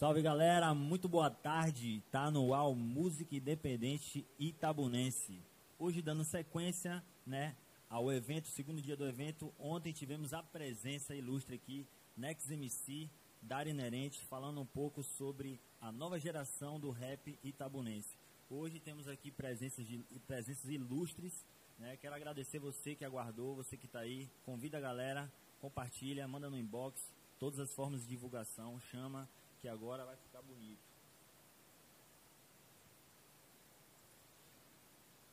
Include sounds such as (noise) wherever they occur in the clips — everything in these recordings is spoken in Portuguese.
Salve galera, muito boa tarde. Tá no UAU Música Independente Itabunense. Hoje dando sequência, né, ao evento, segundo dia do evento. Ontem tivemos a presença ilustre aqui, Nex MC, Dari Inerente, falando um pouco sobre a nova geração do rap itabunense. Hoje temos aqui presenças, de, presenças ilustres. Né? Quero agradecer você que aguardou, você que está aí. Convida a galera, compartilha, manda no inbox, todas as formas de divulgação, chama, que agora vai ficar bonito.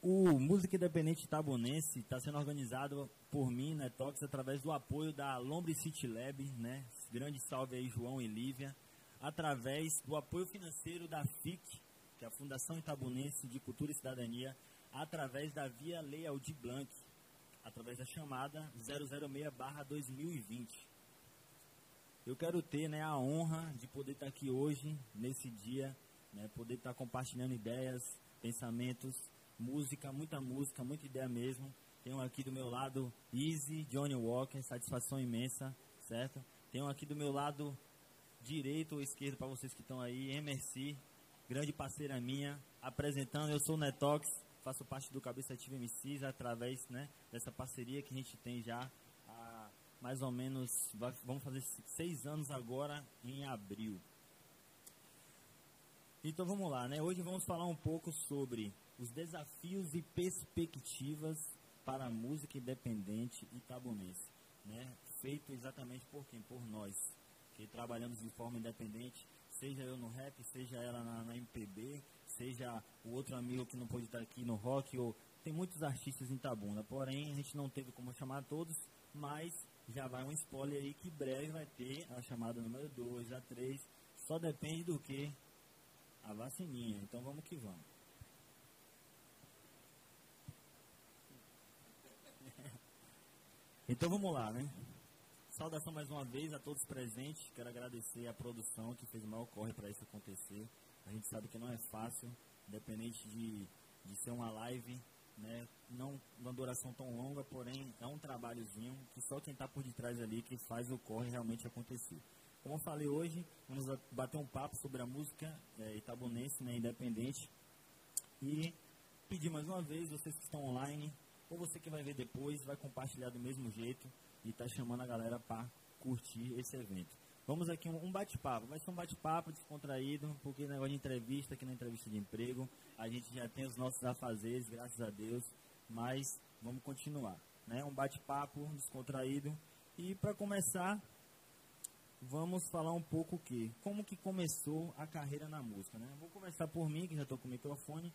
O Música Independente Itabunense está sendo organizado por mim, Netox, através do apoio da Lombre City Lab, né? Grande salve aí, João e Lívia. Através do apoio financeiro da FIC, que é a Fundação Itabunense de Cultura e Cidadania, através da Via Lei Aldir Blanc, através da chamada 006-2020. Eu quero ter né, a honra de poder estar aqui hoje, nesse dia, né, poder estar compartilhando ideias, pensamentos, música, muita música, muita ideia mesmo. Tenho aqui do meu lado Easy, Johnny Walker, satisfação imensa, certo? Tenho aqui do meu lado direito ou esquerdo para vocês que estão aí, MRC, grande parceira minha, apresentando, eu sou o Netox, faço parte do Cabeça Ativa MCs através né, dessa parceria que a gente tem já mais ou menos, vamos fazer seis anos agora em abril. Então vamos lá, né? Hoje vamos falar um pouco sobre os desafios e perspectivas para a música independente itabunense, né? Feito exatamente por quem? Por nós, que trabalhamos de forma independente, seja eu no rap, seja ela na, na MPB, seja o outro amigo que não pôde estar aqui no rock, ou tem muitos artistas em Itabuna, porém a gente não teve como chamar todos, mas já vai um spoiler aí que breve vai ter a chamada número 2, a 3, só depende do que? A vacininha, então vamos que vamos. (laughs) Então vamos lá, né? Saudação mais uma vez a todos presentes. Quero agradecer a produção que fez o maior corre para isso acontecer. A gente sabe que não é fácil, independente de, de ser uma live, né? Não uma duração tão longa, porém é um trabalhozinho que só quem está por detrás ali que faz o corre realmente acontecer. Como eu falei hoje, vamos bater um papo sobre a música é, itabunense, né, independente. E pedir mais uma vez, vocês que estão online, ou você que vai ver depois, vai compartilhar do mesmo jeito e tá chamando a galera para curtir esse evento. Vamos aqui um, bate-papo, vai ser um bate-papo descontraído, porque negócio de entrevista, aqui na entrevista de emprego, a gente já tem os nossos afazeres, graças a Deus, mas vamos continuar, né? Um bate-papo descontraído e para começar, vamos falar um pouco que, como que começou a carreira na música, né? Vou começar por mim, que já estou com o microfone.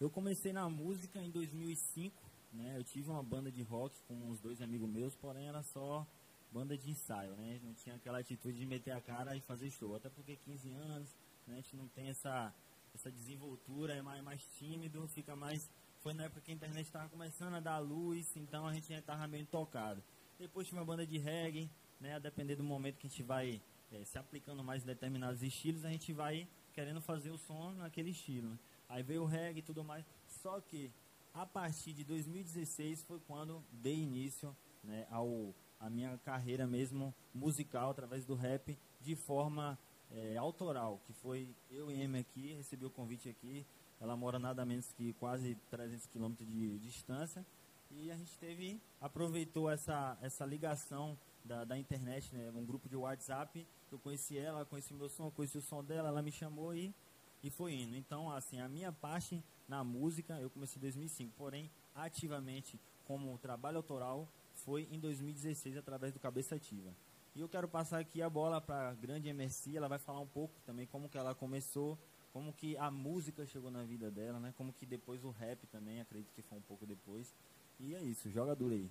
Eu comecei na música em 2005, né? Eu tive uma banda de rock com uns dois amigos meus, porém era só banda de ensaio, né? Não tinha aquela atitude de meter a cara e fazer show, até porque 15 anos, né? A gente não tem essa essa desenvoltura, é mais, mais tímido, fica mais foi na época que a internet estava começando a dar luz, então a gente já estava meio tocado. Depois tive uma banda de reggae, né? A depender do momento que a gente vai é, se aplicando mais em determinados estilos, a gente vai querendo fazer o som naquele estilo. Né? Aí veio o reggae e tudo mais. Só que a partir de 2016 foi quando dei início né, ao a minha carreira mesmo musical através do rap de forma é, autoral, que foi eu e Emma aqui, recebi o convite aqui. Ela mora nada menos que quase 300 quilômetros de distância e a gente teve aproveitou essa essa ligação da, da internet, né, um grupo de WhatsApp. Eu conheci ela, conheci meu som, conheci o som dela, ela me chamou e e foi indo. Então, assim, a minha parte na música, eu comecei em 2005, porém, ativamente, como trabalho autoral, foi em 2016, através do Cabeça Ativa. E eu quero passar aqui a bola para a grande MSC, ela vai falar um pouco também como que ela começou, como que a música chegou na vida dela, né? Como que depois o rap também, acredito que foi um pouco depois. E é isso, joga duro aí.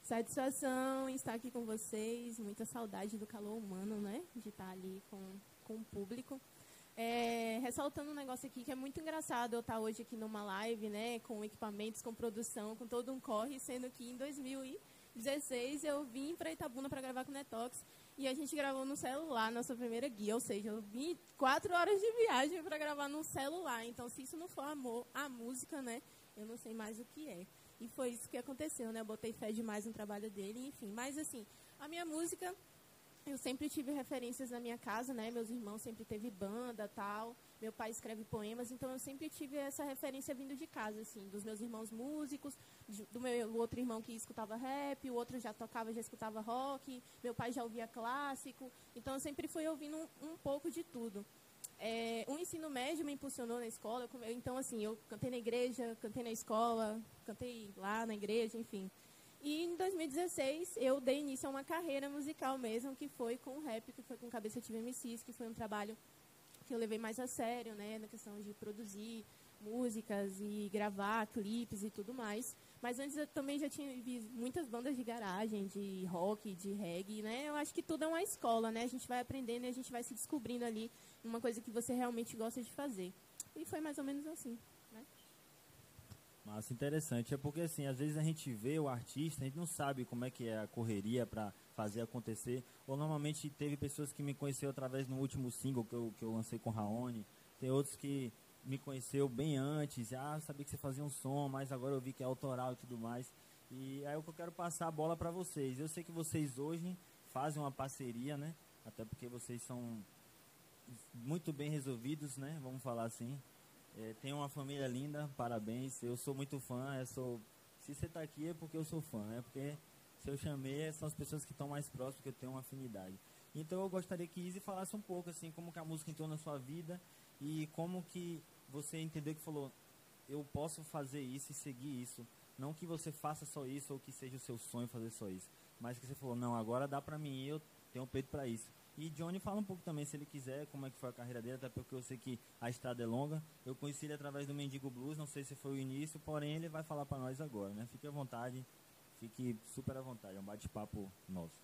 Satisfação estar aqui com vocês, muita saudade do calor humano, né? De estar ali com, com o público. É, ressaltando um negócio aqui que é muito engraçado eu estar hoje aqui numa live, né, com equipamentos, com produção, com todo um corre, sendo que em 2016 eu vim para Itabuna para gravar com o Netox e a gente gravou no celular, nossa primeira guia, ou seja, eu vim quatro horas de viagem para gravar no celular. Então, se isso não for amor à música, né, eu não sei mais o que é. E foi isso que aconteceu, né? Eu botei fé demais no trabalho dele, enfim. Mas assim, a minha música eu sempre tive referências na minha casa, né? Meus irmãos sempre teve banda, tal. Meu pai escreve poemas, então eu sempre tive essa referência vindo de casa, assim, dos meus irmãos músicos, do meu outro irmão que escutava rap, o outro já tocava, já escutava rock, meu pai já ouvia clássico. Então eu sempre fui ouvindo um, um pouco de tudo. É, o ensino médio me impulsionou na escola, então assim, eu cantei na igreja, cantei na escola, cantei lá na igreja, enfim. E em 2016 eu dei início a uma carreira musical mesmo, que foi com rap, que foi com Cabeça Tive MCs, que foi um trabalho que eu levei mais a sério, né, na questão de produzir músicas e gravar clipes e tudo mais. Mas antes eu também já tinha muitas bandas de garagem, de rock, de reggae, né? Eu acho que tudo é uma escola, né? A gente vai aprendendo e a gente vai se descobrindo ali uma coisa que você realmente gosta de fazer. E foi mais ou menos assim. Massa, interessante. É porque, assim, às vezes a gente vê o artista, a gente não sabe como é que é a correria para fazer acontecer. Ou normalmente teve pessoas que me conheceu através do último single que eu, que eu lancei com Raoni. Tem outros que me conheceu bem antes. Ah, sabia que você fazia um som, mas agora eu vi que é autoral e tudo mais. E aí é o que eu quero passar a bola para vocês. Eu sei que vocês hoje fazem uma parceria, né? Até porque vocês são muito bem resolvidos, né? Vamos falar assim. É, tem uma família linda, parabéns. Eu sou muito fã. Eu sou, se você está aqui é porque eu sou fã, é porque se eu chamei são as pessoas que estão mais próximas, que eu tenho uma afinidade. Então eu gostaria que Izzy falasse um pouco assim como que a música entrou na sua vida e como que você entendeu que falou eu posso fazer isso e seguir isso. Não que você faça só isso ou que seja o seu sonho fazer só isso, mas que você falou não agora dá para mim eu tenho peito para isso. E Johnny fala um pouco também, se ele quiser, como é que foi a carreira dele, até porque eu sei que a estrada é longa. Eu conheci ele através do Mendigo Blues, não sei se foi o início, porém ele vai falar para nós agora, né? Fique à vontade, fique super à vontade, é um bate-papo nosso.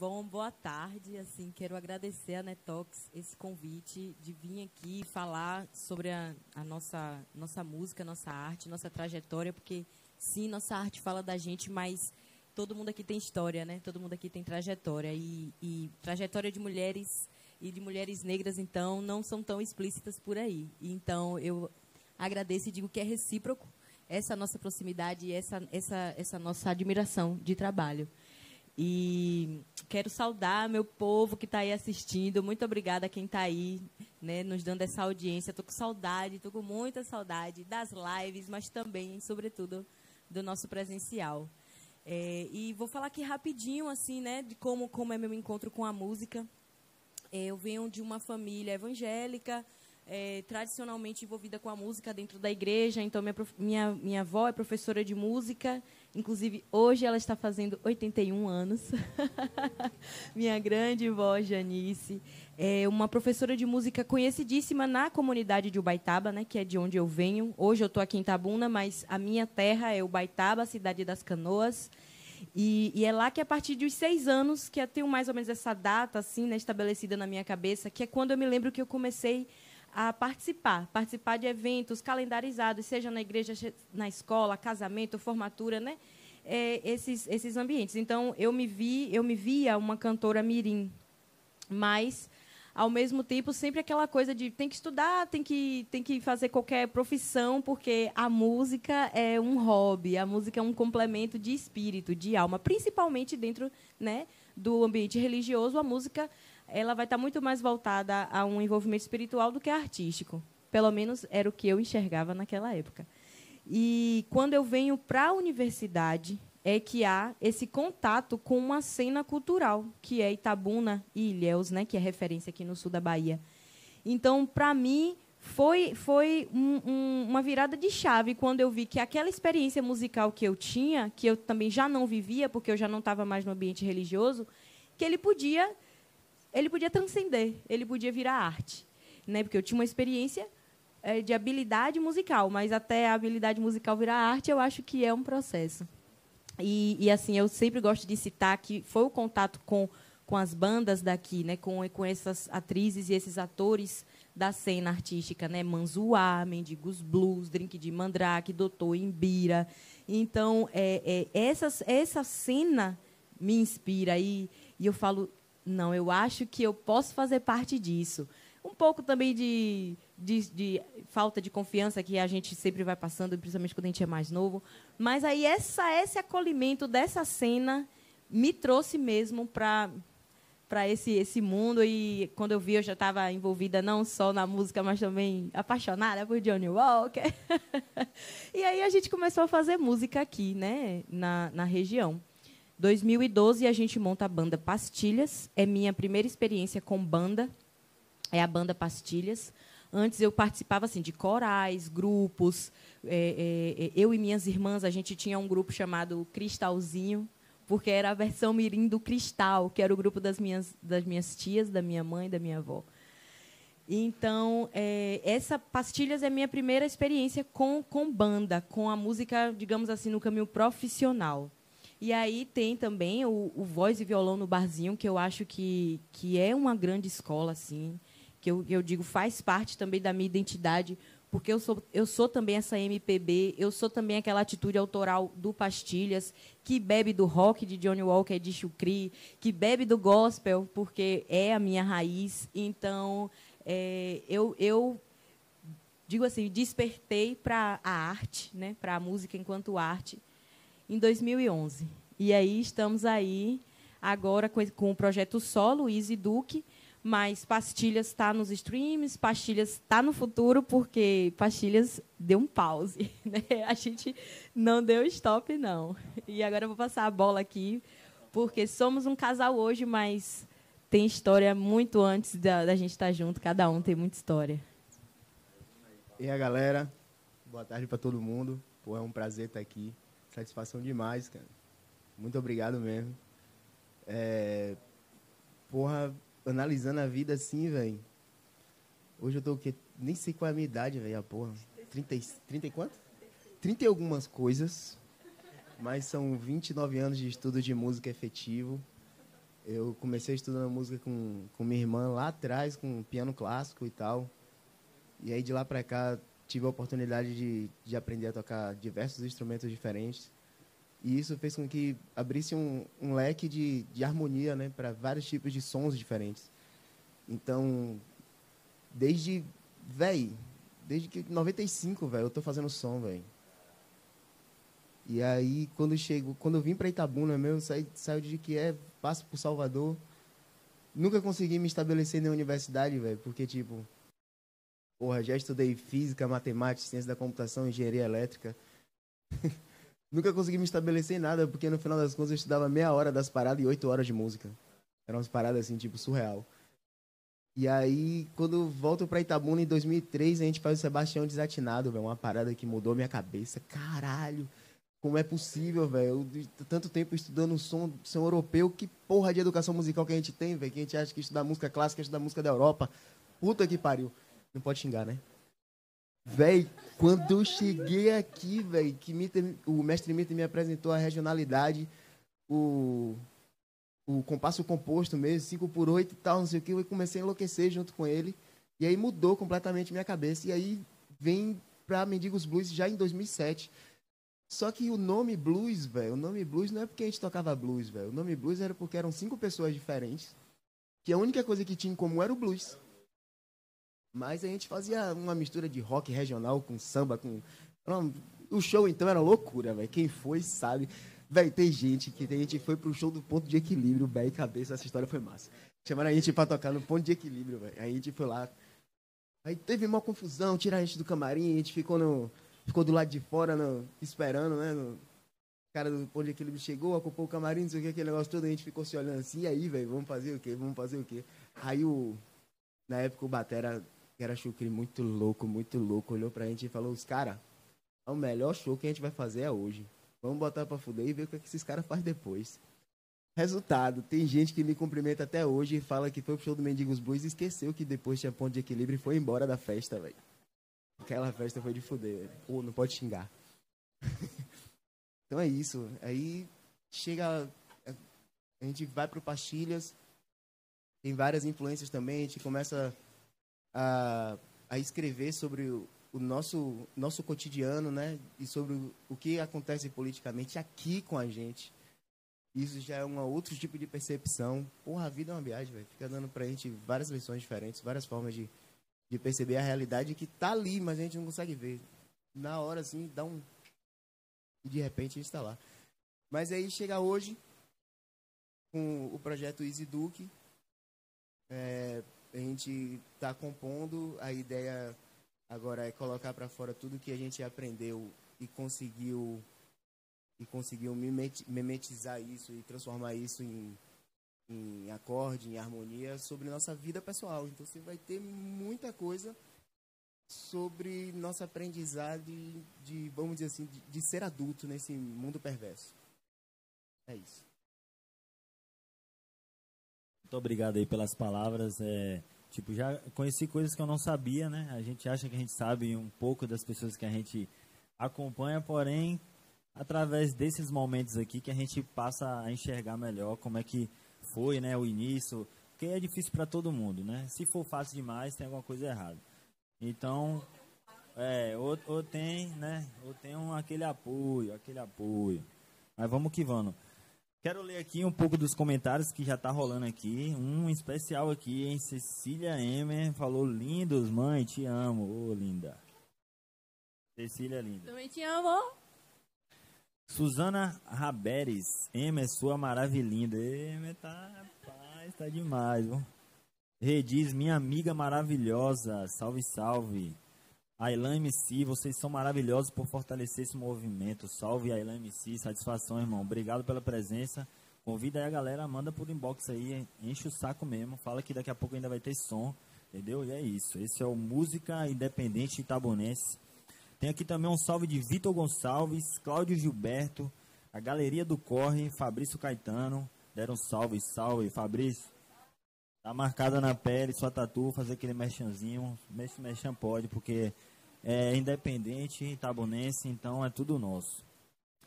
Bom, boa tarde. Assim, quero agradecer a Netox esse convite de vir aqui falar sobre a, a nossa nossa música, nossa arte, nossa trajetória, porque sim, nossa arte fala da gente, mas todo mundo aqui tem história, né? Todo mundo aqui tem trajetória. E, e, trajetória de mulheres e de mulheres negras, então, não são tão explícitas por aí. Então, eu agradeço e digo que é recíproco essa nossa proximidade e essa, essa, essa nossa admiração de trabalho. E quero saudar meu povo que está aí assistindo. Muito obrigada a quem está aí, né, nos dando essa audiência. Estou com saudade, estou com muita saudade das lives, mas também, sobretudo, do nosso presencial. É, e vou falar aqui rapidinho, assim, né, de como, como é meu encontro com a música. É, eu venho de uma família evangélica, é, tradicionalmente envolvida com a música dentro da igreja. Então, minha, minha, minha avó é professora de música. Inclusive, hoje ela está fazendo 81 anos. (laughs) minha grande vó, Janice. É uma professora de música conhecidíssima na comunidade de Ubaitaba, né, que é de onde eu venho. Hoje eu estou aqui em Tabuna, mas a minha terra é Ubaitaba, cidade das Canoas. E, e, é lá que, a partir dos seis anos, que eu tenho mais ou menos essa data assim, né, estabelecida na minha cabeça, que é quando eu me lembro que eu comecei a participar, participar de eventos calendarizados, seja na igreja, na escola, casamento, formatura, né? É, esses, esses ambientes. Então, eu me vi, eu me via uma cantora mirim, mas ao mesmo tempo sempre aquela coisa de tem que estudar, tem que tem que fazer qualquer profissão porque a música é um hobby, a música é um complemento de espírito, de alma, principalmente dentro, né, do ambiente religioso, a música ela vai estar muito mais voltada a um envolvimento espiritual do que artístico. Pelo menos era o que eu enxergava naquela época. E quando eu venho para a universidade, é que há esse contato com uma cena cultural, que é Itabuna e Ilhéus, né, que é referência aqui no sul da Bahia. Então, para mim, foi, foi um, um, uma virada de chave quando eu vi que aquela experiência musical que eu tinha, que eu também já não vivia, porque eu já não estava mais no ambiente religioso, que ele podia ele podia transcender, ele podia virar arte. Né? Porque eu tinha uma experiência é, de habilidade musical, mas até a habilidade musical virar arte, eu acho que é um processo. E, e, assim, eu sempre gosto de citar que foi o contato com, com as bandas daqui, né? com, com essas atrizes e esses atores da cena artística, né? Manzuá, Mendigos Blues, Drink de Mandrake, Doutor Imbira. Então, é, é, essas, essa cena me inspira. E, e eu falo, não, eu acho que eu posso fazer parte disso. Um pouco também de, de, de, falta de confiança que a gente sempre vai passando, principalmente quando a gente é mais novo. Mas aí essa, esse acolhimento dessa cena me trouxe mesmo para para esse esse mundo e quando eu vi eu já estava envolvida não só na música mas também apaixonada por Johnny Walker (laughs) e aí a gente começou a fazer música aqui né na, na região 2012 a gente monta a banda Pastilhas é minha primeira experiência com banda é a banda Pastilhas antes eu participava assim de corais grupos é, é, é eu e minhas irmãs a gente tinha um grupo chamado Cristalzinho porque era a versão mirim do Cristal, que era o grupo das minhas, das minhas tias, da minha mãe, da minha avó. Então, é, essa Pastilhas é minha primeira experiência com, com banda, com a música, digamos assim, no caminho profissional. E aí tem também o, o voz e violão no barzinho, que eu acho que, que é uma grande escola, assim, que eu, eu digo faz parte também da minha identidade, porque eu sou, eu sou também essa MPB, eu sou também aquela atitude autoral do Pastilhas, que bebe do rock de Johnny Walker de Chucri, que bebe do gospel, porque é a minha raiz. Então, é, eu, eu digo assim, despertei para a arte, né, para a música enquanto arte, em 2011. E aí estamos aí agora com, com o projeto solo, Easy Duke, mas Pastilhas está nos streams, Pastilhas está no futuro, porque Pastilhas deu um pause. (laughs) Né? A gente não deu stop, não. E agora eu vou passar a bola aqui, porque somos um casal hoje, mas tem história muito antes da, da gente estar tá junto. Cada um tem muita história. E aí, galera? Boa tarde para todo mundo. Pô, é um prazer estar aqui. Satisfação demais, cara. Muito obrigado mesmo. É... Porra, analisando a vida assim, velho. Hoje eu tô o quê? Nem sei qual é a minha idade, velho, a porra. 30, 30 e quanto? 30 e algumas coisas. Mas são 29 anos de estudo de música efetivo. Eu comecei estudando música com, com minha irmã lá atrás, com piano clássico e tal. E aí de lá pra cá tive a oportunidade de, de aprender a tocar diversos instrumentos diferentes. E isso fez com que abrisse um, um leque de, de harmonia né, para vários tipos de sons diferentes. Então, desde, velho, desde que 95, velho, eu tô fazendo som, velho. E aí, quando chego, quando eu vim para Itabuna mesmo, saí, saio de que é, passo por Salvador, nunca consegui me estabelecer na universidade, velho, porque tipo, porra, já estudei física, matemática, ciência da computação, engenharia elétrica. (laughs) Nunca consegui me estabelecer em nada, porque no final das contas eu estudava meia hora das paradas e oito horas de música. Eram umas paradas assim, tipo, surreal. E aí, quando volto pra Itabuna em 2003, a gente faz o Sebastião Desatinado, velho. Uma parada que mudou minha cabeça. Caralho, como é possível, velho? Tanto tempo estudando som, som europeu, que porra de educação musical que a gente tem, velho? Que a gente acha que estudar música clássica é estudar música da Europa. Puta que pariu. Não pode xingar, né? Véi, quando eu cheguei aqui, véi, que o mestre Mitter me apresentou a regionalidade, o, o compasso composto mesmo, 5 por 8 e tal, não sei o que, eu comecei a enlouquecer junto com ele. E aí mudou completamente minha cabeça. E aí vem pra Mendigos Blues já em 2007. Só que o nome blues, velho, o nome blues não é porque a gente tocava blues, velho. O nome blues era porque eram cinco pessoas diferentes, que a única coisa que tinha em comum era o blues. Mas a gente fazia uma mistura de rock regional com samba, com. O show então era loucura, velho. Quem foi sabe. Velho, tem gente que tem gente foi pro show do ponto de equilíbrio, velho, cabeça, essa história foi massa. Chamaram a gente pra tocar no ponto de equilíbrio, velho. A gente foi lá. Aí teve uma confusão, tiraram a gente do camarim, a gente ficou no. Ficou do lado de fora, no, esperando, né? No, o cara do ponto de equilíbrio chegou, ocupou o camarim, não sei o que, aquele negócio todo, a gente ficou se olhando assim, e aí, velho, vamos fazer o quê? Vamos fazer o quê? Aí o. Na época o Batera que era Chucri muito louco, muito louco, olhou pra gente e falou, os cara, o melhor show que a gente vai fazer é hoje. Vamos botar pra fuder e ver o que, é que esses caras fazem depois. Resultado, tem gente que me cumprimenta até hoje e fala que foi pro show do Mendigos Blues e esqueceu que depois tinha ponto de equilíbrio e foi embora da festa, velho. Aquela festa foi de fuder, Pô, não pode xingar. (laughs) então é isso. Aí chega. A gente vai pro Pastilhas. Tem várias influências também. A gente começa a escrever sobre o, o nosso, nosso cotidiano, né? E sobre o, que acontece politicamente aqui com a gente. Isso já é um outro tipo de percepção. Porra, a vida é uma viagem, velho. Fica dando pra gente várias lições diferentes, várias formas de, de perceber a realidade que tá ali, mas a gente não consegue ver. Na hora, assim, dá um. E de repente a gente tá lá. Mas aí chega hoje, com o projeto Easy Duke, gente está compondo, a ideia agora é colocar para fora tudo que a gente aprendeu e conseguiu e conseguiu mimetizar isso e transformar isso em, em acorde, em harmonia sobre nossa vida pessoal. Então você vai ter muita coisa sobre nosso aprendizado de, de vamos dizer assim, de, de ser adulto nesse mundo perverso. É isso. Muito obrigado aí pelas palavras. É, tipo, já conheci coisas que eu não sabia, né? A gente acha que a gente sabe um pouco das pessoas que a gente acompanha, porém, através desses momentos aqui que a gente passa a enxergar melhor como é que foi, né, o início, porque é difícil para todo mundo, né? Se for fácil demais, tem alguma coisa errada. Então, é, ou, ou tem, né, ou tem um, aquele apoio, aquele apoio. Mas vamos que vamos. Quero ler aqui um pouco dos comentários que já tá rolando aqui. Um especial aqui, em Cecília Emer falou: Lindos, mãe, te amo. Ô, oh, linda. Cecília, linda. Também te amo. Suzana Raberes. Emer, sua maravilhinda. Emer, tá, rapaz, tá demais, viu? Rediz, minha amiga maravilhosa. Salve, salve. Ailan MC, vocês são maravilhosos por fortalecer esse movimento. Salve Ailan MC, satisfação, irmão. Obrigado pela presença. Convida aí a galera, manda por inbox aí, enche o saco mesmo. Fala que daqui a pouco ainda vai ter som, entendeu? E é isso. Esse é o Música Independente Itabonense. Tem aqui também um salve de Vitor Gonçalves, Cláudio Gilberto, a Galeria do Corre, Fabrício Caetano. Deram um salve, salve, Fabrício. Tá marcada na pele, sua tatu, fazer aquele mechanzinho. Mexe, mechan pode, porque é independente, itabonense, então é tudo nosso.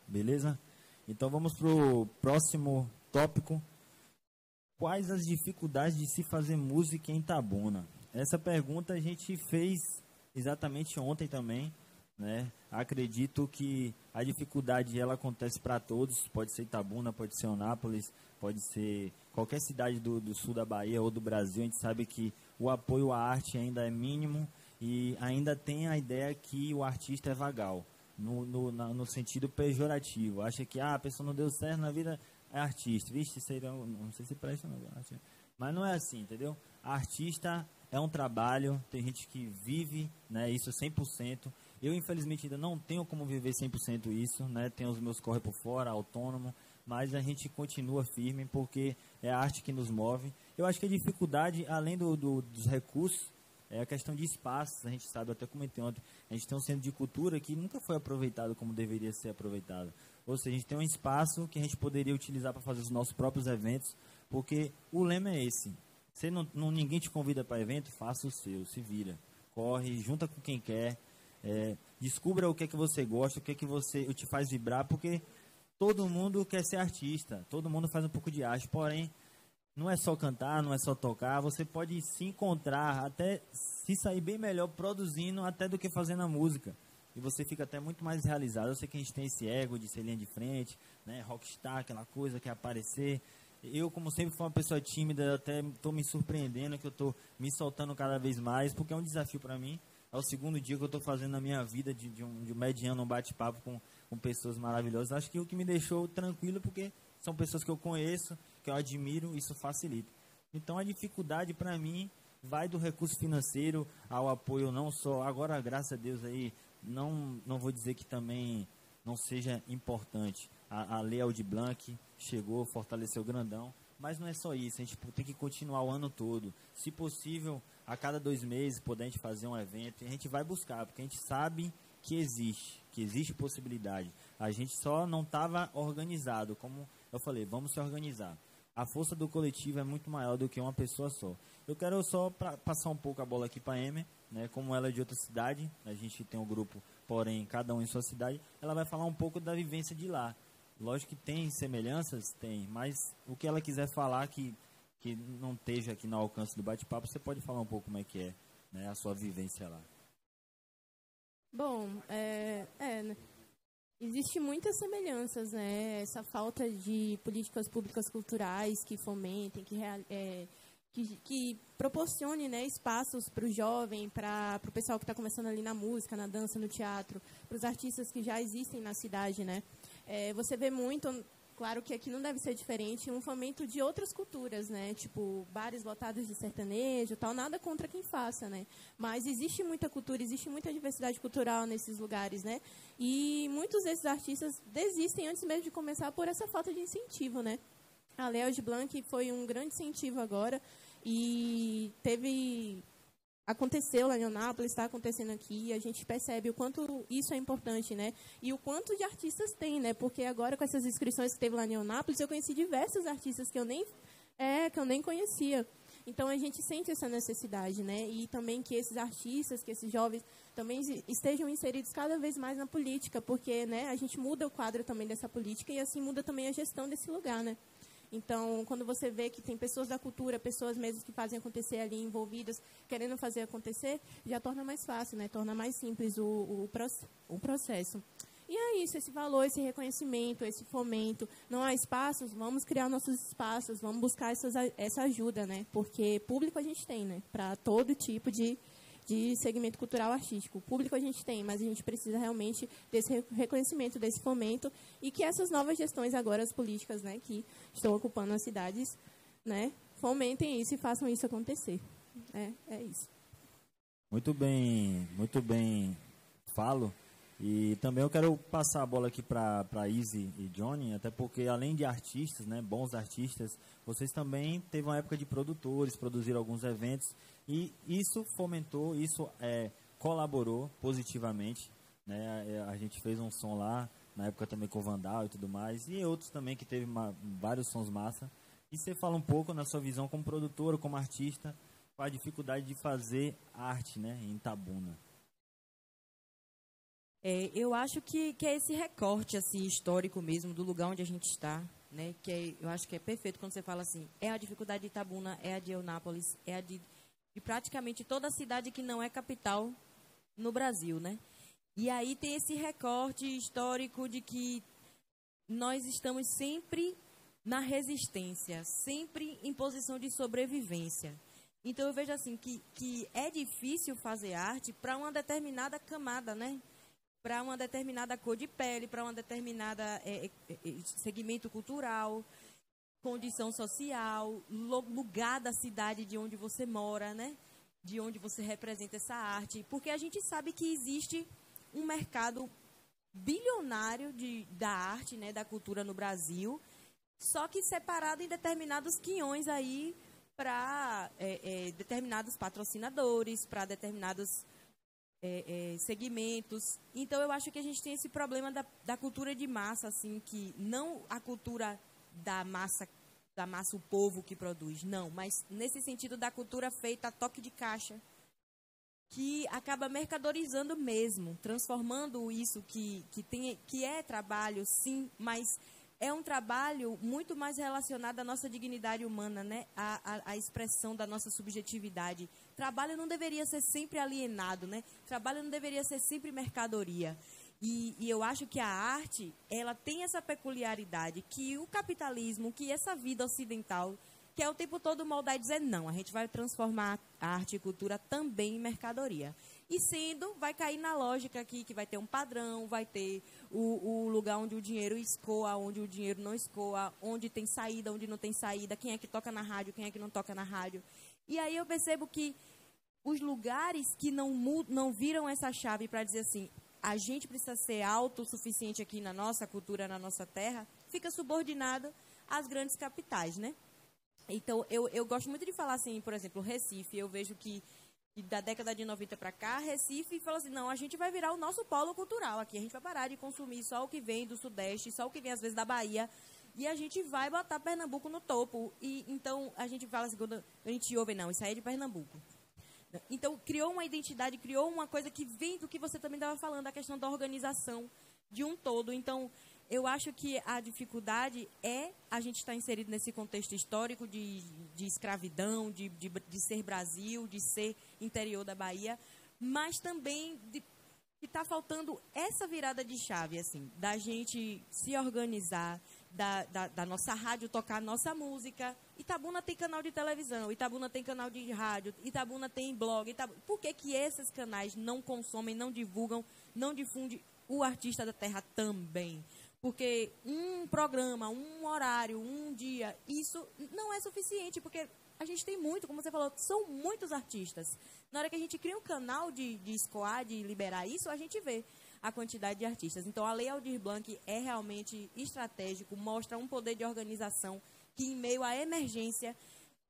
Beleza? Então vamos pro próximo tópico. Quais as dificuldades de se fazer música em Itabuna? Essa pergunta a gente fez exatamente ontem também, né? Acredito que a dificuldade ela acontece para todos, pode ser Itabuna, pode ser Onápolis, pode ser qualquer cidade do, do sul da Bahia ou do Brasil. A gente sabe que o apoio à arte ainda é mínimo e ainda tem a ideia que o artista é vagal, no, no, na, no sentido pejorativo. Acha que ah, a pessoa não deu certo na vida, é artista. Vixe, aí não, sei se presta, não. Mas não é assim, entendeu? artista é um trabalho, tem gente que vive né, isso 100%. Eu, infelizmente, ainda não tenho como viver 100% isso, né? Tenho os meus corre por fora, autônomo, mas a gente continua firme porque é a arte que nos move. Eu acho que a dificuldade, além do, do, dos recursos, é a questão de espaços, a gente sabe, até comentei ontem, a gente tem um centro de cultura que nunca foi aproveitado como deveria ser aproveitado. Ou seja, a gente tem um espaço que a gente poderia utilizar para fazer os nossos próprios eventos, porque o lema é esse. Se não, não ninguém te convida para evento, faça o seu, se vira. Corre, junta com quem quer, é, descubra o que é que você gosta, o que é que você te faz vibrar, porque todo mundo quer ser artista, todo mundo faz um pouco de arte, porém não é só cantar, não é só tocar, você pode se encontrar, até se sair bem melhor produzindo até do que fazendo a música. E você fica até muito mais realizado. Eu sei que a gente tem esse ego de ser linha de frente, né? Rockstar, aquela coisa que é aparecer. Eu, como sempre fui uma pessoa tímida, até estou me surpreendendo que eu estou me soltando cada vez mais, porque é um desafio para mim. É o segundo dia que eu estou fazendo na minha vida de, de, um, de um mediano, um bate-papo com, com pessoas maravilhosas. Acho que o que me deixou tranquilo, porque são pessoas que eu conheço, que eu admiro, isso facilita. Então a dificuldade para mim vai do recurso financeiro ao apoio não só agora graças a Deus aí não não vou dizer que também não seja importante. A, a Lei Aldir Blanc chegou fortaleceu grandão mas não é só isso a gente tem que continuar o ano todo. Se possível a cada dois meses poder a gente fazer um evento e a gente vai buscar porque a gente sabe que existe que existe possibilidade. A gente só não estava organizado como eu falei vamos se organizar a força do coletivo é muito maior do que uma pessoa só. Eu quero só pra, passar um pouco a bola aqui para a né? Como ela é de outra cidade, a gente tem um grupo, porém cada um em sua cidade, ela vai falar um pouco da vivência de lá. Lógico que tem semelhanças, tem, mas o que ela quiser falar que que não esteja aqui no alcance do bate-papo, você pode falar um pouco como é que é, né, a sua vivência lá. Bom, é, é né? Existe muitas semelhanças, né? Essa falta de políticas públicas culturais que fomentem, que, é, que, que proporcione né, espaços para o jovem, para o pessoal que está começando ali na música, na dança, no teatro, para os artistas que já existem na cidade, né? É, você vê muito Claro que aqui não deve ser diferente, um fomento de outras culturas, né? Tipo, bares lotados de sertanejo, tal, nada contra quem faça, né? Mas existe muita cultura, existe muita diversidade cultural nesses lugares, né? E muitos desses artistas desistem antes mesmo de começar por essa falta de incentivo, né? A Léo de Blanc foi um grande incentivo agora e teve aconteceu lá em Anápolis, está acontecendo aqui, a gente percebe o quanto isso é importante, né? E o quanto de artistas tem, né? Porque agora com essas inscrições que teve lá em Anápolis, eu conheci diversos artistas que eu nem é, que eu nem conhecia. Então a gente sente essa necessidade, né? E também que esses artistas, que esses jovens também estejam inseridos cada vez mais na política, porque, né, a gente muda o quadro também dessa política e assim muda também a gestão desse lugar, né? Então, quando você vê que tem pessoas da cultura, pessoas mesmo que fazem acontecer ali, envolvidas, querendo fazer acontecer, já torna mais fácil, né? Torna mais simples o, o, o processo. E é isso, esse valor, esse reconhecimento, esse fomento. Não há espaços, vamos criar nossos espaços, vamos buscar essas, essa ajuda, né? Porque público a gente tem, né? Para todo tipo de, de segmento cultural artístico. O público a gente tem, mas a gente precisa realmente desse reconhecimento, desse fomento e que essas novas gestões agora, as políticas, né, que estão ocupando as cidades, né, fomentem isso e façam isso acontecer. É, é isso. Muito bem, muito bem falo. E também eu quero passar a bola aqui para Izzy e Johnny, até porque além de artistas, né, bons artistas, vocês também teve uma época de produtores, produziram alguns eventos e isso fomentou, isso é, colaborou positivamente. Né? É, a gente fez um som lá, na época também com o Vandal e tudo mais, e outros também que teve uma, vários sons massa. E você fala um pouco na sua visão como produtor, como artista, com a dificuldade de fazer arte né, em Tabuna. É, eu acho que, que é esse recorte assim histórico mesmo do lugar onde a gente está, né? Que é, eu acho que é perfeito quando você fala assim, é a dificuldade de Itabuna, é a de Eunápolis, é a de de praticamente toda cidade que não é capital no Brasil, né? E aí tem esse recorte histórico de que nós estamos sempre na resistência, sempre em posição de sobrevivência. Então eu vejo assim que, que é difícil fazer arte para uma determinada camada, né? Para uma determinada cor de pele, para uma determinada é, é, é segmento cultural condição social, lugar da cidade de onde você mora, né? De onde você representa essa arte. Porque a gente sabe que existe um mercado bilionário de, da arte, né? Da cultura no Brasil, só que separado em determinados quinhões aí para é, é, determinados patrocinadores, para determinados é, é, segmentos. Então eu acho que a gente tem esse problema da, da cultura de massa, assim, que não a cultura da massa da massa o povo que produz, não, mas nesse sentido da cultura feita a toque de caixa, que acaba mercadorizando mesmo, transformando isso que, que, tem, que é trabalho, sim, mas é um trabalho muito mais relacionado à nossa dignidade humana, né? à, à, à expressão da nossa subjetividade. Trabalho não deveria ser sempre alienado, né? Trabalho não deveria ser sempre mercadoria. E, e, eu acho que a arte, ela tem essa peculiaridade que o capitalismo, que essa vida ocidental, quer o tempo todo moldar e dizer não, a gente vai transformar a arte e cultura também em mercadoria. E sendo, vai cair na lógica aqui que vai ter um padrão, vai ter o, o lugar onde o dinheiro escoa, onde o dinheiro não escoa, onde tem saída, onde não tem saída, quem é que toca na rádio, quem é que não toca na rádio. E aí eu percebo que os lugares que não, não viram essa chave para dizer assim, a gente precisa ser autossuficiente aqui na nossa cultura, na nossa terra, fica subordinado às grandes capitais, né? Então, eu, eu gosto muito de falar assim, por exemplo, Recife, eu vejo que da década de 90 para cá, Recife falou assim, não, a gente vai virar o nosso polo cultural aqui, a gente vai parar de consumir só o que vem do Sudeste, só o que vem às vezes da Bahia, e a gente vai botar Pernambuco no topo. E então a gente fala assim, quando a gente ouve, não, isso aí é de Pernambuco. Então, criou uma identidade, criou uma coisa que vem do que você também estava falando, a questão da organização de um todo. Então, eu acho que a dificuldade é a gente estar inserido nesse contexto histórico de, de escravidão, de, de, de ser Brasil, de ser interior da Bahia, mas também de que está faltando essa virada de chave, assim, da gente se organizar, da, da, da, nossa rádio tocar nossa música. Itabuna tem canal de televisão, Itabuna tem canal de rádio, Itabuna tem blog. Itabuna... Por que, que esses canais não consomem, não divulgam, não difundem o artista da terra também? Porque um programa, um horário, um dia, isso não é suficiente, porque a gente tem muito, como você falou, são muitos artistas. Na hora que a gente cria um canal de, de escoar, de liberar isso, a gente vê a quantidade de artistas. Então, a Lei Aldir Blanc é realmente estratégico, mostra um poder de organização que, em meio à emergência,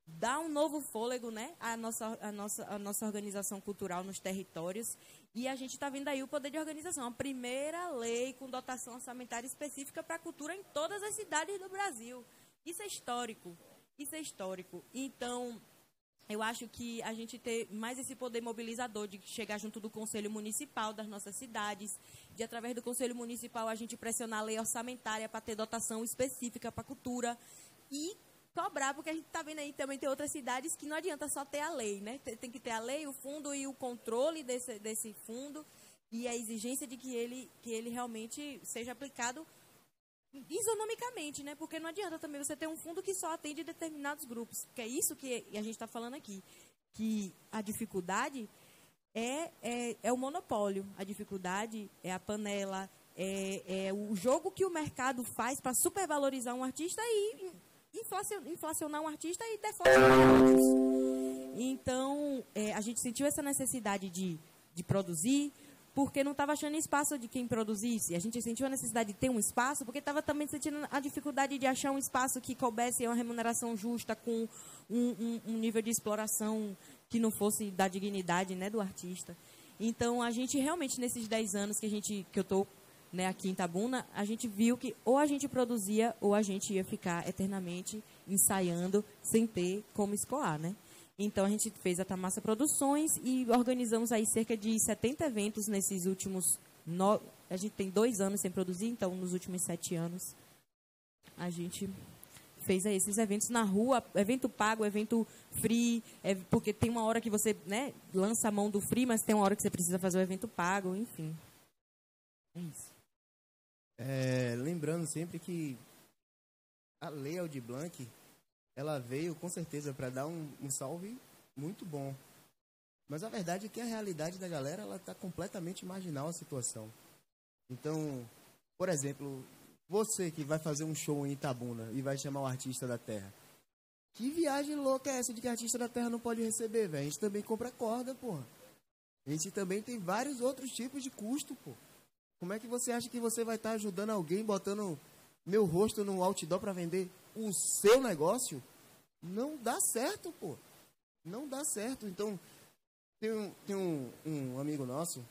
dá um novo fôlego né, à, nossa, à, nossa, à nossa organização cultural nos territórios. E a gente está vendo aí o poder de organização. A primeira lei com dotação orçamentária específica para a cultura em todas as cidades do Brasil. Isso é histórico. Isso é histórico. Então, eu acho que a gente ter mais esse poder mobilizador de chegar junto do Conselho Municipal das nossas cidades, de através do Conselho Municipal a gente pressionar a lei orçamentária para ter dotação específica para cultura e cobrar, porque a gente está vendo aí também tem outras cidades que não adianta só ter a lei, né? Tem que ter a lei, o fundo e o controle desse, desse fundo e a exigência de que ele, que ele realmente seja aplicado isonomicamente, né? Porque não adianta também você ter um fundo que só atende determinados grupos, que é isso que a gente está falando aqui, que a dificuldade é, é, é o monopólio, a dificuldade é a panela, é, é o jogo que o mercado faz para supervalorizar um artista e inflacionar um artista e deflacionar outros. Então, é, a gente sentiu essa necessidade de, de produzir, porque não estava achando espaço de quem produzisse. A gente sentiu a necessidade de ter um espaço, porque estava também sentindo a dificuldade de achar um espaço que coubesse uma remuneração justa, com um, um, um nível de exploração que não fosse da dignidade né, do artista. Então, a gente realmente, nesses 10 anos que, a gente, que eu estou né, aqui em Itabuna, a gente viu que ou a gente produzia ou a gente ia ficar eternamente ensaiando sem ter como escoar, né? Então a gente fez a Tamassa Produções e organizamos aí cerca de 70 eventos nesses últimos no... a gente tem dois anos sem produzir, então nos últimos sete anos a gente fez aí esses eventos na rua, evento pago, evento free, é, porque tem uma hora que você né, lança a mão do free, mas tem uma hora que você precisa fazer o evento pago, enfim. É isso. É, lembrando sempre que a Lei Aldir Blanc, ela veio com certeza para dar um, um, salve muito bom. Mas a verdade é que a realidade da galera ela está completamente marginal a situação. Então, por exemplo, você que vai fazer um show em Itabuna e vai chamar o artista da terra. Que viagem louca é essa de que artista da terra não pode receber, velho? A gente também compra corda, porra. A gente também tem vários outros tipos de custo, pô. Como é que você acha que você vai estar tá ajudando alguém botando meu rosto no outdoor para vender o seu negócio? Não dá certo, pô. Não dá certo. Então, tem um, tem um, um amigo nosso,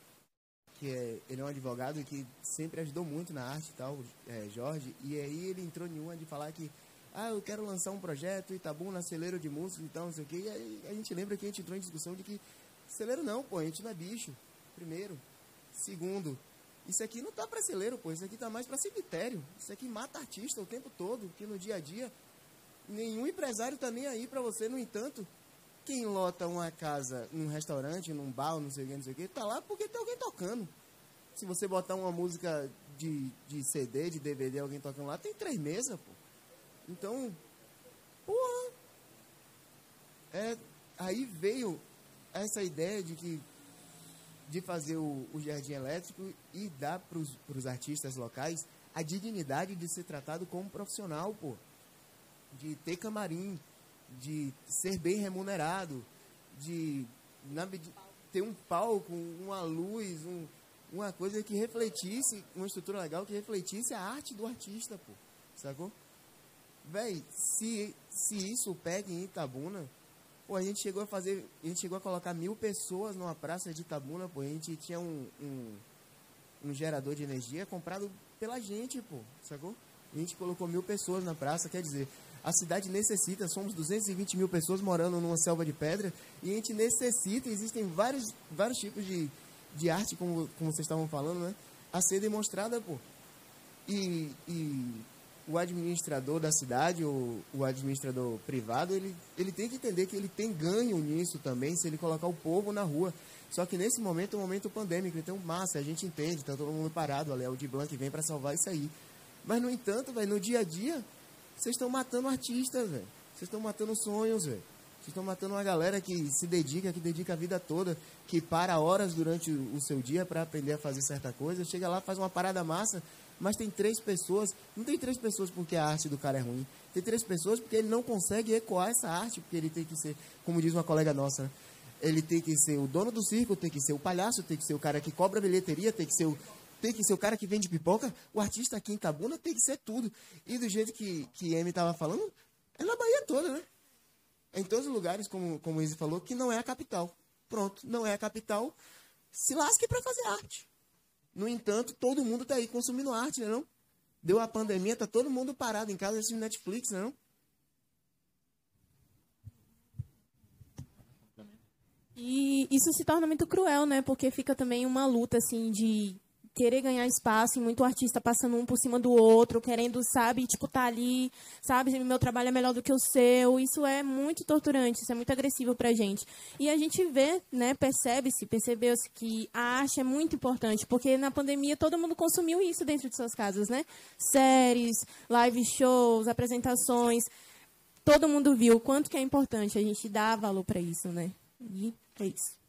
que é, ele é um advogado que sempre ajudou muito na arte e tal, é, Jorge, e aí ele entrou em uma de falar que, ah, eu quero lançar um projeto, Itabuna, celeiro de música e tal, não sei o quê, e aí a gente lembra que a gente entrou em discussão de que celeiro não, pô, a gente não é bicho, primeiro. Segundo, isso aqui não tá para celeiro, pô. Isso aqui tá mais para cemitério. Isso aqui mata artista o tempo todo, que no dia a dia nenhum empresário tá nem aí para você. No entanto, quem lota uma casa num restaurante, num bar, não sei o que, não sei o que, tá lá porque tem alguém tocando. Se você botar uma música de, de CD, de DVD, alguém tocando lá, tem três mesas, pô. Então, porra. É, aí veio essa ideia de que de fazer o, o jardim elétrico e dar para os artistas locais a dignidade de ser tratado como profissional, pô. De ter camarim, de ser bem remunerado, de, na, de ter um palco, uma luz, um, uma coisa que refletisse, uma estrutura legal que refletisse a arte do artista, pô. Sacou? Véi, se, se isso pega em Itabuna, Pô, a gente chegou a fazer, a gente chegou a colocar mil pessoas numa praça de Itabuna, pô. A gente tinha um, um, um gerador de energia comprado pela gente, pô, sacou? A gente colocou mil pessoas na praça, quer dizer, a cidade necessita, somos 220 mil pessoas morando numa selva de pedra, e a gente necessita, existem vários, vários tipos de, de arte, como, como vocês estavam falando, né? A ser demonstrada, pô. E, e o administrador da cidade, o, o administrador privado, ele, ele tem que entender que ele tem ganho nisso também, se ele colocar o povo na rua. Só que nesse momento é um momento pandêmico, então massa, a gente entende, está todo mundo parado, a Léo de Blanc vem para salvar isso aí. Mas, no entanto, véio, no dia a dia, vocês estão matando artistas, velho. Vocês estão matando sonhos, velho. Vocês estão matando uma galera que se dedica, que dedica a vida toda, que para horas durante o seu dia para aprender a fazer certa coisa, chega lá, faz uma parada massa, Mas tem três pessoas, não tem três pessoas porque a arte do cara é ruim. Tem três pessoas porque ele não consegue ecoar essa arte, porque ele tem que ser, como diz uma colega nossa, ele tem que ser o dono do circo, tem que ser o palhaço, tem que ser o cara que cobra bilheteria, tem que ser o, tem que ser o cara que vende pipoca. O artista aqui em Tabuna tem que ser tudo. E do jeito que, que Amy estava falando, é na Bahia toda, né? Em todos os lugares, como, como Izzy falou, que não é a capital. Pronto, não é a capital, se lasque para fazer arte. No entanto, todo mundo está aí consumindo arte, né não? Deu a pandemia, tá todo mundo parado em casa assistindo Netflix, né não? E isso se torna muito cruel, né? Porque fica também uma luta, assim, de querer ganhar espaço e muito artista passando um por cima do outro, querendo, sabe, tipo, tá ali, sabe, meu trabalho é melhor do que o seu. Isso é muito torturante, isso é muito agressivo pra gente. E a gente vê, né, percebe-se, percebeu-se que a arte é muito importante, porque na pandemia todo mundo consumiu isso dentro de suas casas, né? Séries, live shows, apresentações. Todo mundo viu o quanto que é importante a gente dar valor para isso, né? E é isso.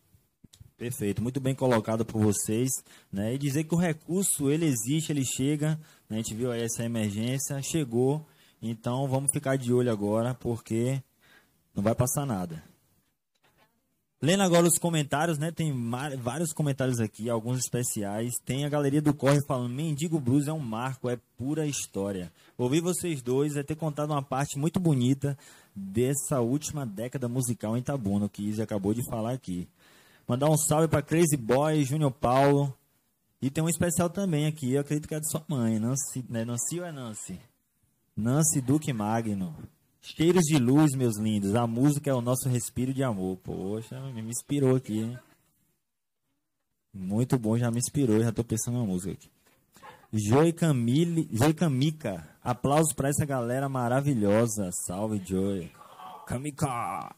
Perfeito, muito bem colocado por vocês, né? E dizer que o recurso ele existe, ele chega, né? a gente viu aí essa emergência, chegou, então vamos ficar de olho agora, porque não vai passar nada. Lendo agora os comentários, né? Tem vários comentários aqui, alguns especiais. Tem a galeria do Corre falando: Mendigo Blues é um marco, é pura história. Ouvir vocês dois é ter contado uma parte muito bonita dessa última década musical em Tabuna, que Izzy acabou de falar aqui. Mandar um salve para Crazy Boy, Júnior Paulo. E tem um especial também aqui, eu acredito que é de sua mãe, Nancy, né? Nancy ou é Nancy? Nancy Duque Magno. Cheiros de luz, meus lindos. A música é o nosso respiro de amor. Poxa, me inspirou aqui, hein? Muito bom, já me inspirou, já tô pensando na música aqui. Joy Camille, Joy Kamika. Aplausos para essa galera maravilhosa. Salve, Joy. Kamika.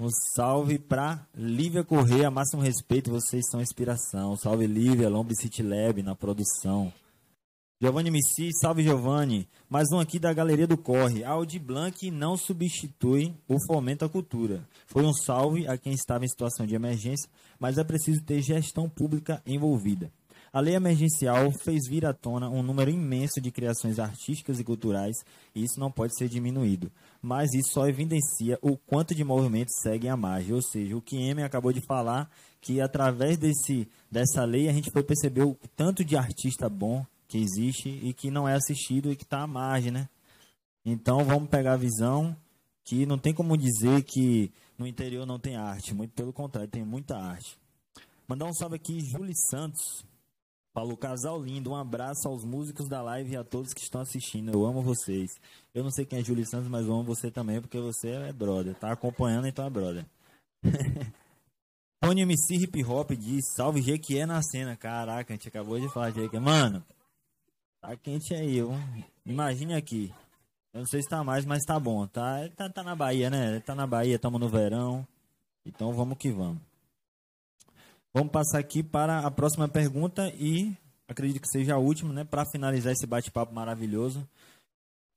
Um salve para Lívia Correia, máximo respeito, vocês são inspiração. Salve Lívia, Lombi City Lab na produção. Giovanni Missi, salve Giovanni. Mais um aqui da Galeria do Corre. Audi Blanc não substitui o fomento à cultura. Foi um salve a quem estava em situação de emergência, mas é preciso ter gestão pública envolvida. A lei emergencial fez vir à tona um número imenso de criações artísticas e culturais, e isso não pode ser diminuído. Mas isso só evidencia o quanto de movimentos seguem à margem, ou seja, o que Emer acabou de falar, que através desse, dessa lei a gente foi perceber o tanto de artista bom que existe e que não é assistido e que está à margem, né? Então vamos pegar a visão que não tem como dizer que no interior não tem arte, muito pelo contrário, tem muita arte. Mandar um salve aqui, Júlio Santos, Falou, casal lindo, um abraço aos músicos da live e a todos que estão assistindo. Eu amo vocês. Eu não sei quem é Júlio Santos, mas eu amo você também, porque você é brother. Tá acompanhando, então é brother. (laughs) Tony MC Hip Hop diz, salve Jequié na cena. Caraca, a gente acabou de falar de Jequié. Mano, tá quente aí, viu? Imagine aqui. Eu não sei se tá mais, mas tá bom. Tá, tá, tá na Bahia, né? Tá na Bahia, estamos no verão. Então vamos que vamos. Vamos passar aqui para a próxima pergunta e acredito que seja a última, né, para finalizar esse bate-papo maravilhoso.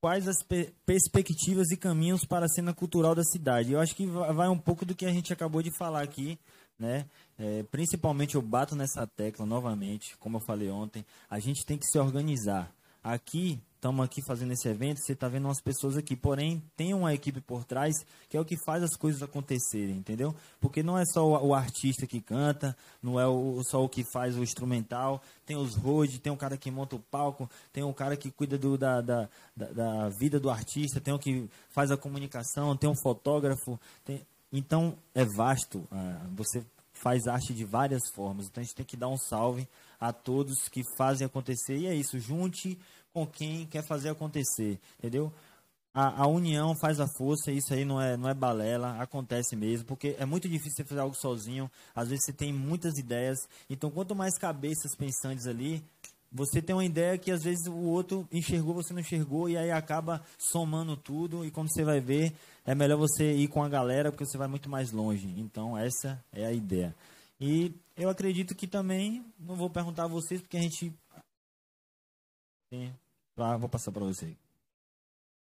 Quais as pe perspectivas e caminhos para a cena cultural da cidade? Eu acho que vai um pouco do que a gente acabou de falar aqui, né? É, principalmente eu bato nessa tecla novamente, como eu falei ontem, a gente tem que se organizar. Aqui estamos aqui fazendo esse evento, você está vendo umas pessoas aqui, porém tem uma equipe por trás que é o que faz as coisas acontecerem, entendeu? Porque não é só o, o artista que canta, não é o, só o que faz o instrumental, tem os road, tem um cara que monta o palco, tem um cara que cuida do, da, da, da, da, vida do artista, tem o que faz a comunicação, tem um fotógrafo, tem... então é vasto, ah, você faz arte de várias formas, então a gente tem que dar um salve a todos que fazem acontecer. E é isso, junte com quem quer fazer acontecer, entendeu? A, a, união faz a força, isso aí não é, não é balela, acontece mesmo, porque é muito difícil você fazer algo sozinho, às vezes você tem muitas ideias, então quanto mais cabeças pensantes ali, você tem uma ideia que às vezes o outro enxergou, você não enxergou, e aí acaba somando tudo, e quando você vai ver, é melhor você ir com a galera, porque você vai muito mais longe, então essa é a ideia. E eu acredito que também, não vou perguntar a vocês, porque a gente Sim. Ah, vou passar para você.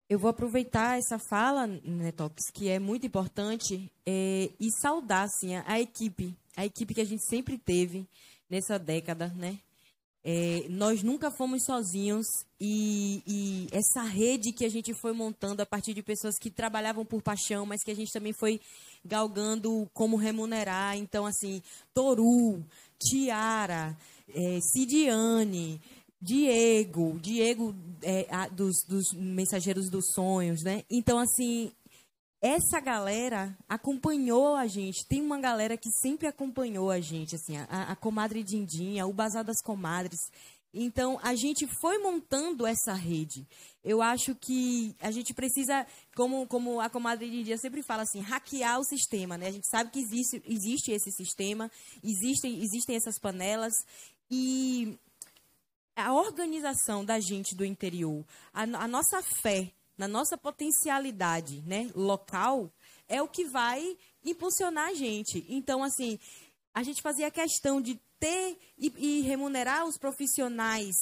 Eu vou aproveitar essa fala, Netox, que é muito importante, é, e saudar assim, a, a, equipe, a equipe que a gente sempre teve nessa década, né? É, nós nunca fomos sozinhos e, e, essa rede que a gente foi montando a partir de pessoas que trabalhavam por paixão, mas que a gente também foi galgando como remunerar. Então, assim, Toru, Tiara, é, Cidiane, Diego, Diego é, a, dos, dos Mensageiros dos Sonhos, né? Então, assim, essa galera acompanhou a gente. Tem uma galera que sempre acompanhou a gente, assim, a, a comadre Dindinha, o Bazar das Comadres. Então, a gente foi montando essa rede. Eu acho que a gente precisa, como, como a comadre Dindinha sempre fala assim, hackear o sistema, né? A gente sabe que existe, existe esse sistema, existem, existem essas panelas e a organização da gente do interior, a, a nossa fé na nossa potencialidade né, local, é o que vai impulsionar a gente. Então, assim, a gente fazia questão de ter e, e remunerar os profissionais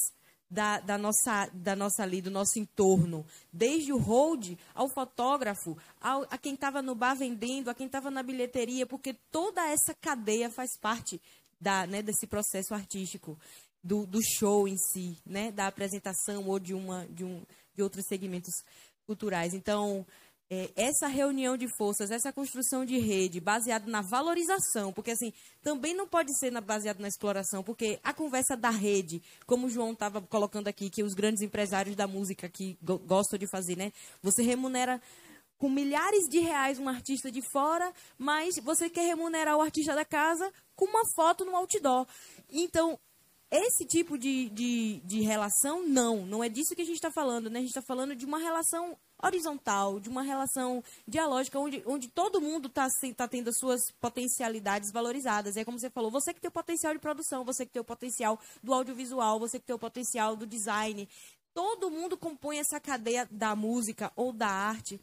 da, da, nossa, da nossa ali, do nosso entorno, desde o hold ao fotógrafo, ao, a quem estava no bar vendendo, a quem estava na bilheteria, porque toda essa cadeia faz parte da, né, desse processo artístico, do, do show em si, né, da apresentação ou de, uma, de, um, de outros segmentos culturais. Então, é, essa reunião de forças, essa construção de rede baseada na valorização, porque assim, também não pode ser baseado na exploração, porque a conversa da rede, como o João estava colocando aqui, que os grandes empresários da música que go gostam de fazer, né? Você remunera com milhares de reais um artista de fora, mas você quer remunerar o artista da casa com uma foto no outdoor. Então, esse tipo de, de, de relação, não. Não é disso que a gente está falando, né? A gente está falando de uma relação horizontal, de uma relação dialógica, onde, onde todo mundo está tá tendo as suas potencialidades valorizadas. É como você falou, você que tem o potencial de produção, você que tem o potencial do audiovisual, você que tem o potencial do design. Todo mundo compõe essa cadeia da música ou da arte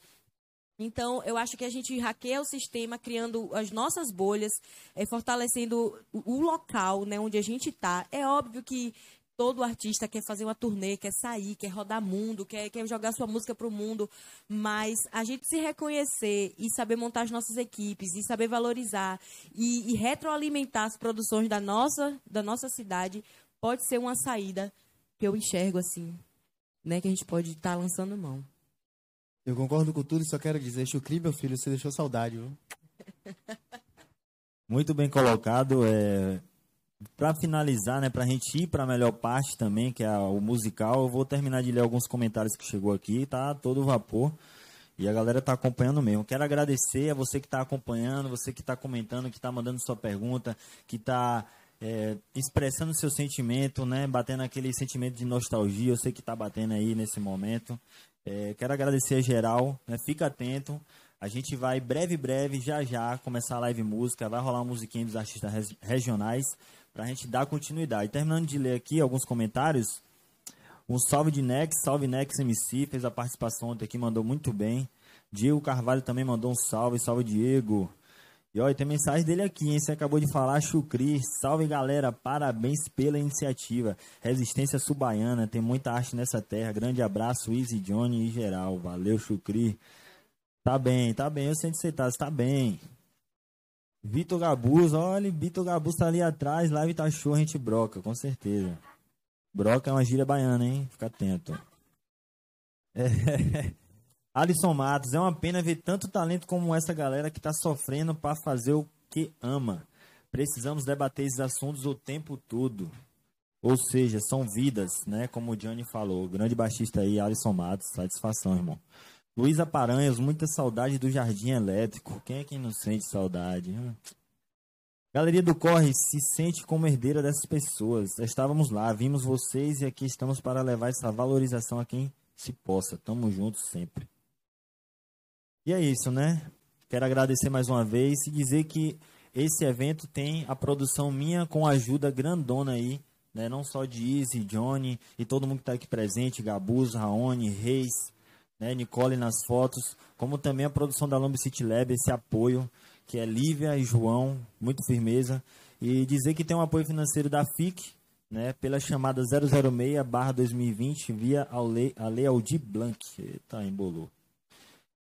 então, eu acho que a gente hackeia o sistema, criando as nossas bolhas, é, fortalecendo o, local né, onde a gente está. É óbvio que todo artista quer fazer uma turnê, quer sair, quer rodar mundo, quer, quer jogar sua música para o mundo, mas a gente se reconhecer e saber montar as nossas equipes e saber valorizar e, e retroalimentar as produções da nossa, da nossa cidade pode ser uma saída que eu enxergo assim, né, que a gente pode estar tá lançando mão. Eu concordo com tudo e só quero dizer, Chucri, meu filho, você deixou saudade, viu? (laughs) Muito bem colocado. É... Para finalizar, né, para a gente ir para a melhor parte também, que é o musical, eu vou terminar de ler alguns comentários que chegou aqui, tá todo vapor. E a galera tá acompanhando mesmo. Quero agradecer a você que está acompanhando, você que está comentando, que está mandando sua pergunta, que está é, expressando seu sentimento, né? Batendo aquele sentimento de nostalgia. Eu sei que está batendo aí nesse momento. É, quero agradecer geral, né? fica atento. A gente vai breve, breve, já já, começar a live música. Vai rolar uma musiquinha dos artistas regionais para a gente dar continuidade. Terminando de ler aqui alguns comentários. Um salve de Nex, salve Nex MC, fez a participação ontem aqui, mandou muito bem. Diego Carvalho também mandou um salve, salve Diego. E olha, tem mensagem dele aqui, hein? Você acabou de falar, Chucri. Salve galera, parabéns pela iniciativa. Resistência Subaiana, tem muita arte nessa terra. Grande abraço, Easy Johnny e geral. Valeu, Chucri. Tá bem, tá bem, eu sei onde você tá, tá bem. Vitor Gabuz, olha, Vitor Gabuz tá ali atrás, live tá show, a gente broca, com certeza. Broca é uma gíria baiana, hein? Fica atento. É. (laughs) Alisson Matos, é uma pena ver tanto talento como essa galera que está sofrendo para fazer o que ama. Precisamos debater esses assuntos o tempo todo. Ou seja, são vidas, né? Como o Johnny falou. Grande baixista aí, Alisson Matos. Satisfação, irmão. Luísa Paranhos, muita saudade do Jardim Elétrico. Quem é que não sente saudade? Galeria do Corre se sente como herdeira dessas pessoas. Estávamos lá, vimos vocês e aqui estamos para levar essa valorização a quem se possa. Tamo juntos sempre. E é isso, né? Quero agradecer mais uma vez e dizer que esse evento tem a produção minha com ajuda grandona aí, né? Não só de Izzy, Johnny e todo mundo que está aqui presente, Gabuz, Raoni, Reis, né? Nicole nas fotos, como também a produção da Lombo City Lab, esse apoio, que é Lívia e João, muito firmeza. E dizer que tem um apoio financeiro da FIC, né? Pela chamada 006 2020 via a lei, a lei Blanc. Eita, embolou.